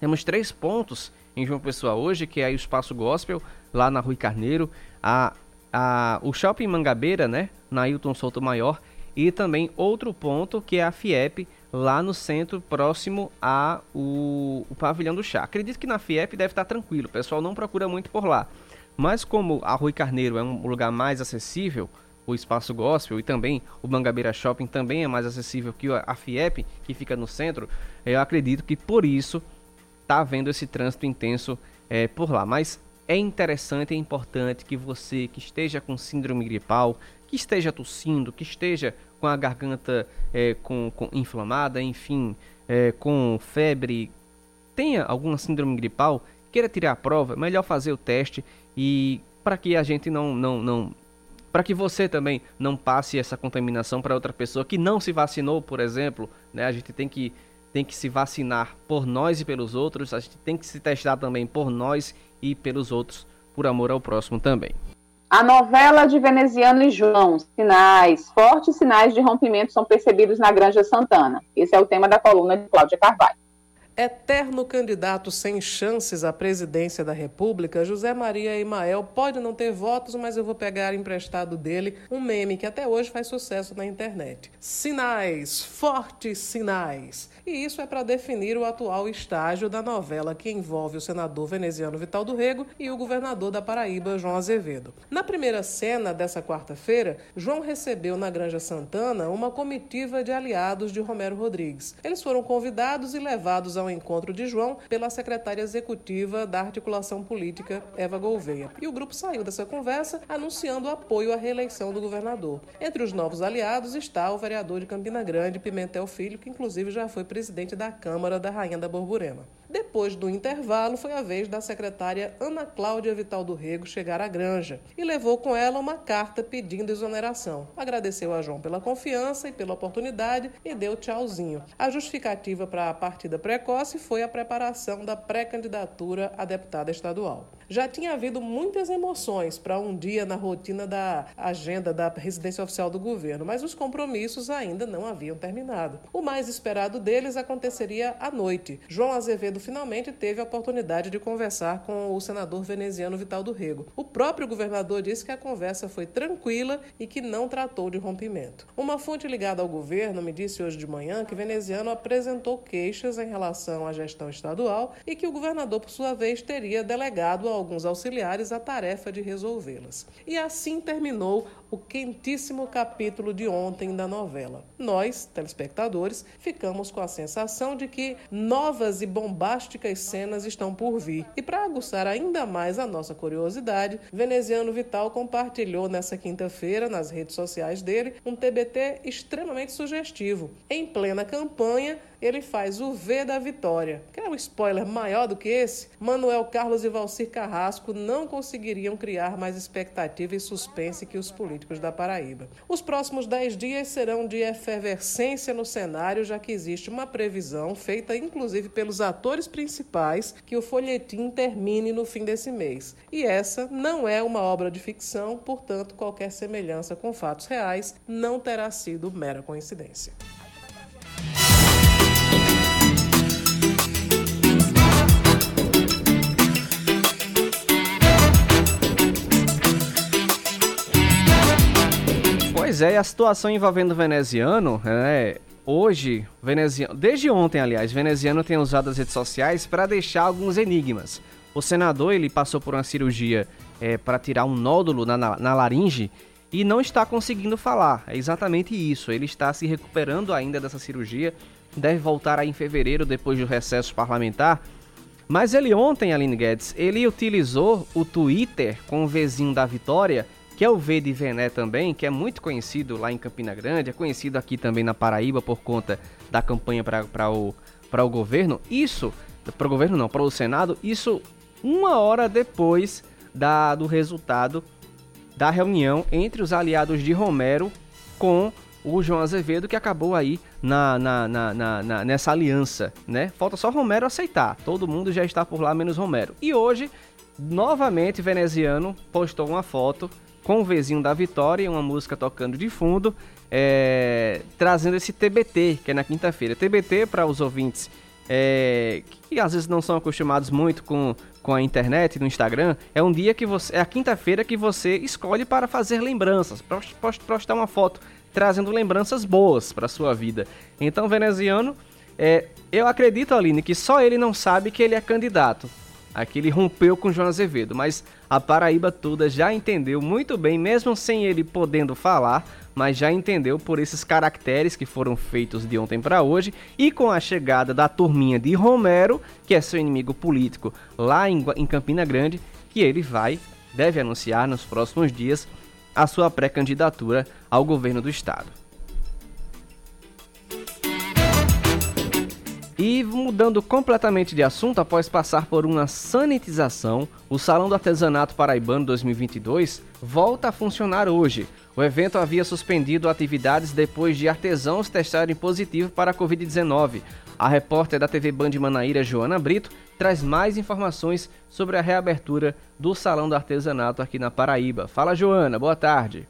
Temos três pontos em João Pessoa hoje, que é o Espaço Gospel, lá na Rui Carneiro, a a, o Shopping Mangabeira, né, na Hilton Souto Maior, e também outro ponto que é a FIEP, lá no centro, próximo a o, o pavilhão do chá. Acredito que na FIEP deve estar tranquilo, o pessoal não procura muito por lá. Mas como a Rui Carneiro é um lugar mais acessível, o Espaço Gospel e também o Mangabeira Shopping também é mais acessível que a FIEP, que fica no centro, eu acredito que por isso está havendo esse trânsito intenso é, por lá. Mas é interessante é importante que você que esteja com síndrome gripal, que esteja tossindo, que esteja com a garganta é, com, com, inflamada, enfim, é, com febre, tenha alguma síndrome gripal, queira tirar a prova, melhor fazer o teste e para que a gente não não não para que você também não passe essa contaminação para outra pessoa que não se vacinou, por exemplo, né? A gente tem que tem que se vacinar por nós e pelos outros, a gente tem que se testar também por nós e pelos outros, por amor ao próximo também. A novela de Veneziano e João, sinais, fortes sinais de rompimento são percebidos na Granja Santana. Esse é o tema da coluna de Cláudia Carvalho. Eterno candidato sem chances à presidência da República, José Maria Emael pode não ter votos, mas eu vou pegar emprestado dele um meme que até hoje faz sucesso na internet. Sinais, fortes sinais. E isso é para definir o atual estágio da novela que envolve o senador veneziano Vital do Rego e o governador da Paraíba, João Azevedo. Na primeira cena dessa quarta-feira, João recebeu na Granja Santana uma comitiva de aliados de Romero Rodrigues. Eles foram convidados e levados ao ao encontro de João pela secretária executiva da articulação política, Eva Gouveia. E o grupo saiu dessa conversa anunciando apoio à reeleição do governador. Entre os novos aliados está o vereador de Campina Grande, Pimentel Filho, que inclusive já foi presidente da Câmara da Rainha da Borborema. Depois do intervalo, foi a vez da secretária Ana Cláudia Vital do Rego chegar à granja e levou com ela uma carta pedindo exoneração. Agradeceu a João pela confiança e pela oportunidade e deu tchauzinho. A justificativa para a partida precoce foi a preparação da pré-candidatura a deputada estadual. Já tinha havido muitas emoções para um dia na rotina da agenda da residência oficial do governo, mas os compromissos ainda não haviam terminado. O mais esperado deles aconteceria à noite. João Azevedo finalmente teve a oportunidade de conversar com o senador veneziano Vital do Rego. O próprio governador disse que a conversa foi tranquila e que não tratou de rompimento. Uma fonte ligada ao governo me disse hoje de manhã que veneziano apresentou queixas em relação à gestão estadual e que o governador, por sua vez, teria delegado ao alguns auxiliares a tarefa de resolvê-las. E assim terminou o quentíssimo capítulo de ontem da novela. Nós, telespectadores, ficamos com a sensação de que novas e bombásticas cenas estão por vir. E para aguçar ainda mais a nossa curiosidade, Veneziano Vital compartilhou nessa quinta-feira nas redes sociais dele um TBT extremamente sugestivo. Em plena campanha, ele faz o V da vitória. Quer um spoiler maior do que esse? Manuel Carlos e Valcir Carrasco não conseguiriam criar mais expectativa e suspense que os políticos da Paraíba. Os próximos dez dias serão de efervescência no cenário, já que existe uma previsão, feita inclusive pelos atores principais, que o folhetim termine no fim desse mês. E essa não é uma obra de ficção, portanto, qualquer semelhança com fatos reais não terá sido mera coincidência. Pois é, e a situação envolvendo o veneziano, é, hoje, veneziano, desde ontem, aliás, veneziano tem usado as redes sociais para deixar alguns enigmas. O senador ele passou por uma cirurgia é, para tirar um nódulo na, na, na laringe e não está conseguindo falar. É exatamente isso. Ele está se recuperando ainda dessa cirurgia, deve voltar aí em fevereiro depois do recesso parlamentar. Mas ele ontem, Aline Guedes, ele utilizou o Twitter com o vizinho da Vitória que é o V de Vené também, que é muito conhecido lá em Campina Grande, é conhecido aqui também na Paraíba por conta da campanha para o, o governo. Isso, para o governo não, para o Senado, isso uma hora depois da, do resultado da reunião entre os aliados de Romero com o João Azevedo, que acabou aí na, na, na, na, nessa aliança, né? Falta só Romero aceitar. Todo mundo já está por lá, menos Romero. E hoje, novamente, Veneziano postou uma foto com o vizinho da Vitória uma música tocando de fundo, é, trazendo esse TBT, que é na quinta-feira. TBT, para os ouvintes é, que às vezes não são acostumados muito com, com a internet, no Instagram, é um dia que você. É a quinta-feira que você escolhe para fazer lembranças, postar uma foto trazendo lembranças boas para sua vida. Então, veneziano, é, eu acredito, Aline, que só ele não sabe que ele é candidato. Aqui ele rompeu com João Azevedo, mas a Paraíba toda já entendeu muito bem, mesmo sem ele podendo falar, mas já entendeu por esses caracteres que foram feitos de ontem para hoje e com a chegada da turminha de Romero, que é seu inimigo político lá em, em Campina Grande, que ele vai, deve anunciar nos próximos dias a sua pré-candidatura ao governo do estado. E mudando completamente de assunto, após passar por uma sanitização, o Salão do Artesanato Paraibano 2022 volta a funcionar hoje. O evento havia suspendido atividades depois de artesãos testarem positivo para a Covid-19. A repórter da TV Band Manaíra, Joana Brito, traz mais informações sobre a reabertura do Salão do Artesanato aqui na Paraíba. Fala, Joana, boa tarde.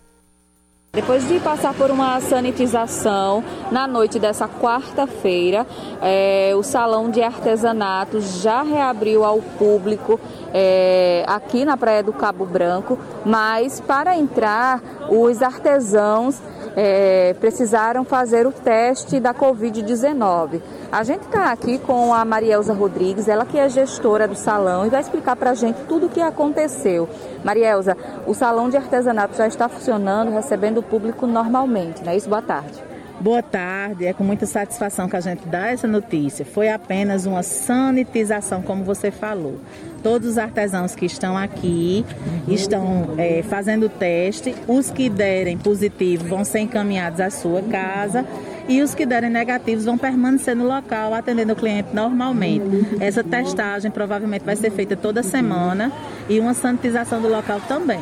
Depois de passar por uma sanitização na noite dessa quarta-feira, é, o Salão de Artesanato já reabriu ao público é, aqui na Praia do Cabo Branco, mas para entrar, os artesãos é, precisaram fazer o teste da Covid-19. A gente está aqui com a Marielza Rodrigues, ela que é gestora do salão e vai explicar para a gente tudo o que aconteceu. Marielza, o salão de artesanato já está funcionando, recebendo o público normalmente, não é isso? Boa tarde. Boa tarde, é com muita satisfação que a gente dá essa notícia. Foi apenas uma sanitização, como você falou. Todos os artesãos que estão aqui estão é, fazendo o teste. Os que derem positivo vão ser encaminhados à sua casa e os que derem negativos vão permanecer no local atendendo o cliente normalmente. Essa testagem provavelmente vai ser feita toda semana e uma sanitização do local também.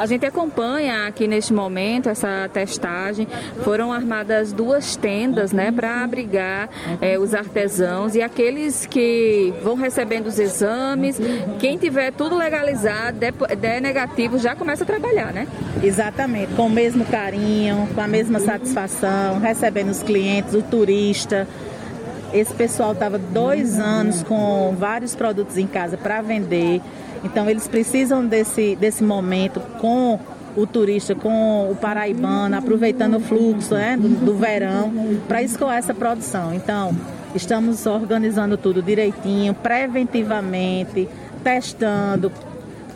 A gente acompanha aqui neste momento essa testagem. Foram armadas duas tendas, né, para abrigar é, os artesãos e aqueles que vão recebendo os exames. Quem tiver tudo legalizado, der, negativo, já começa a trabalhar, né? Exatamente, com o mesmo carinho, com a mesma satisfação, recebendo os clientes, o turista. Esse pessoal estava dois anos com vários produtos em casa para vender então eles precisam desse, desse momento com o turista, com o paraibano, aproveitando o fluxo né, do, do verão para escoar essa produção. Então, estamos organizando tudo direitinho, preventivamente, testando,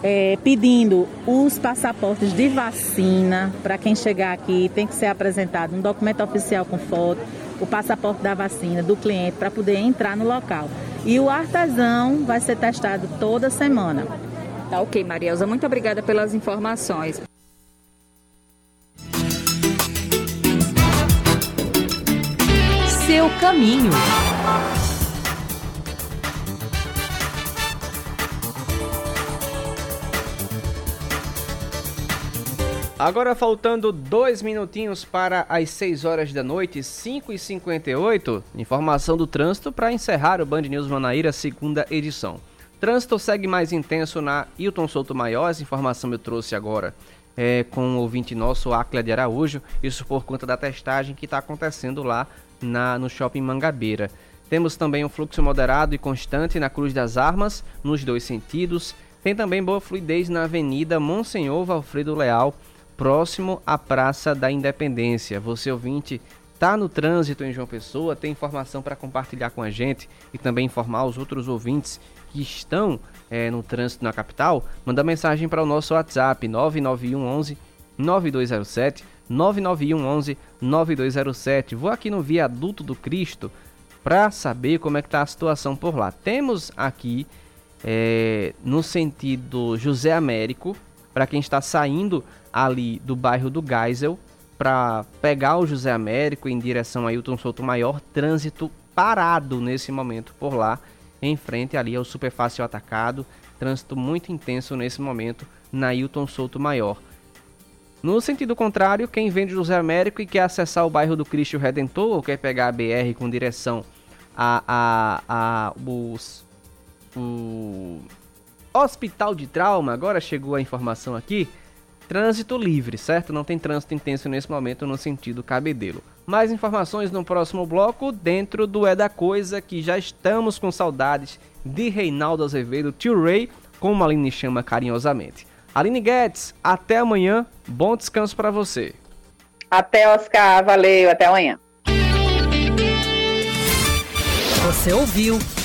é, pedindo os passaportes de vacina para quem chegar aqui tem que ser apresentado um documento oficial com foto, o passaporte da vacina do cliente para poder entrar no local. E o artesão vai ser testado toda semana. Tá ok, Marielza. Muito obrigada pelas informações. Seu caminho. Agora faltando dois minutinhos para as 6 horas da noite, 5 e 58 informação do trânsito para encerrar o Band News Manaíra, segunda edição. Trânsito segue mais intenso na Hilton Souto Maior, essa informação eu trouxe agora é, com o ouvinte nosso, Acla de Araújo, isso por conta da testagem que está acontecendo lá na, no Shopping Mangabeira. Temos também um fluxo moderado e constante na Cruz das Armas, nos dois sentidos. Tem também boa fluidez na Avenida Monsenhor Valfredo Leal, próximo à Praça da Independência. Você ouvinte está no trânsito em João Pessoa, tem informação para compartilhar com a gente e também informar os outros ouvintes que estão é, no trânsito na capital, manda mensagem para o nosso WhatsApp 991 11 9207 991 11 9207. Vou aqui no viaduto do Cristo para saber como é que está a situação por lá. Temos aqui é, no sentido José Américo, para quem está saindo ali do bairro do Geisel para pegar o José Américo em direção a Hilton Souto Maior, trânsito parado nesse momento por lá, em frente ali ao Superfácil Atacado, trânsito muito intenso nesse momento na Hilton Souto Maior. No sentido contrário, quem vem de José Américo e quer acessar o bairro do Cristo Redentor ou quer pegar a BR com direção a, a, a os, o Hospital de Trauma, agora chegou a informação aqui, Trânsito livre, certo? Não tem trânsito intenso nesse momento no sentido cabedelo. Mais informações no próximo bloco, dentro do É da Coisa, que já estamos com saudades de Reinaldo Azevedo, tio Ray, como a Aline chama carinhosamente. Aline Guedes, até amanhã, bom descanso para você. Até, Oscar, valeu, até amanhã. Você ouviu